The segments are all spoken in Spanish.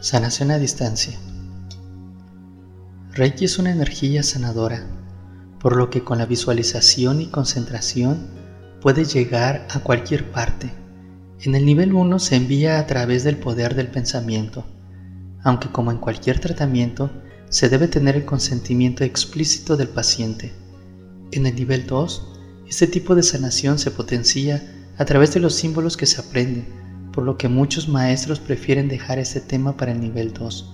Sanación a distancia. Reiki es una energía sanadora, por lo que con la visualización y concentración puede llegar a cualquier parte. En el nivel 1 se envía a través del poder del pensamiento, aunque como en cualquier tratamiento, se debe tener el consentimiento explícito del paciente. En el nivel 2, este tipo de sanación se potencia a través de los símbolos que se aprenden, por lo que muchos maestros prefieren dejar este tema para el nivel 2.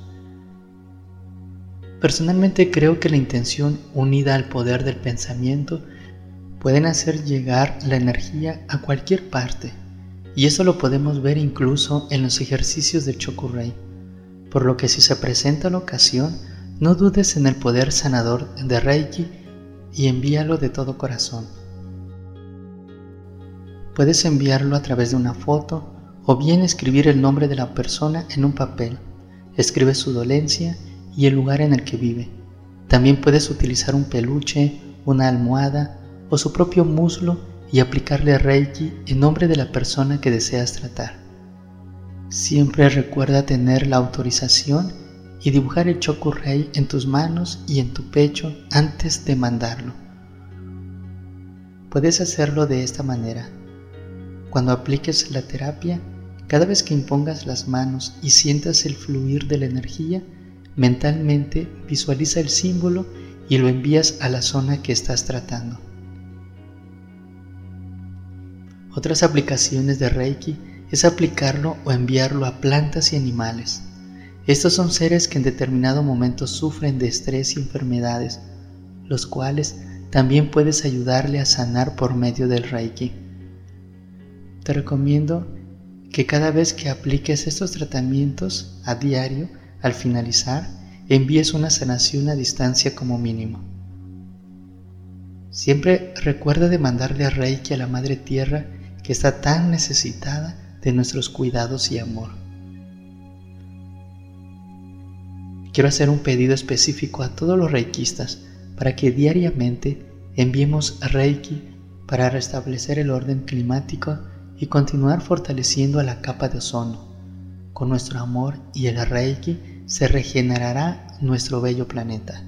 Personalmente creo que la intención unida al poder del pensamiento pueden hacer llegar la energía a cualquier parte, y eso lo podemos ver incluso en los ejercicios del Chokurei, por lo que si se presenta la ocasión, no dudes en el poder sanador de Reiki y envíalo de todo corazón. Puedes enviarlo a través de una foto o bien escribir el nombre de la persona en un papel. Escribe su dolencia y el lugar en el que vive. También puedes utilizar un peluche, una almohada o su propio muslo y aplicarle Reiki en nombre de la persona que deseas tratar. Siempre recuerda tener la autorización y dibujar el Chokurei en tus manos y en tu pecho antes de mandarlo. Puedes hacerlo de esta manera. Cuando apliques la terapia, cada vez que impongas las manos y sientas el fluir de la energía, mentalmente visualiza el símbolo y lo envías a la zona que estás tratando. Otras aplicaciones de Reiki es aplicarlo o enviarlo a plantas y animales. Estos son seres que en determinado momento sufren de estrés y enfermedades, los cuales también puedes ayudarle a sanar por medio del Reiki. Te recomiendo que cada vez que apliques estos tratamientos a diario, al finalizar, envíes una sanación a distancia como mínimo. Siempre recuerda de mandarle a Reiki a la Madre Tierra que está tan necesitada de nuestros cuidados y amor. Quiero hacer un pedido específico a todos los reikistas para que diariamente enviemos Reiki para restablecer el orden climático y continuar fortaleciendo a la capa de ozono. Con nuestro amor y el Reiki se regenerará nuestro bello planeta.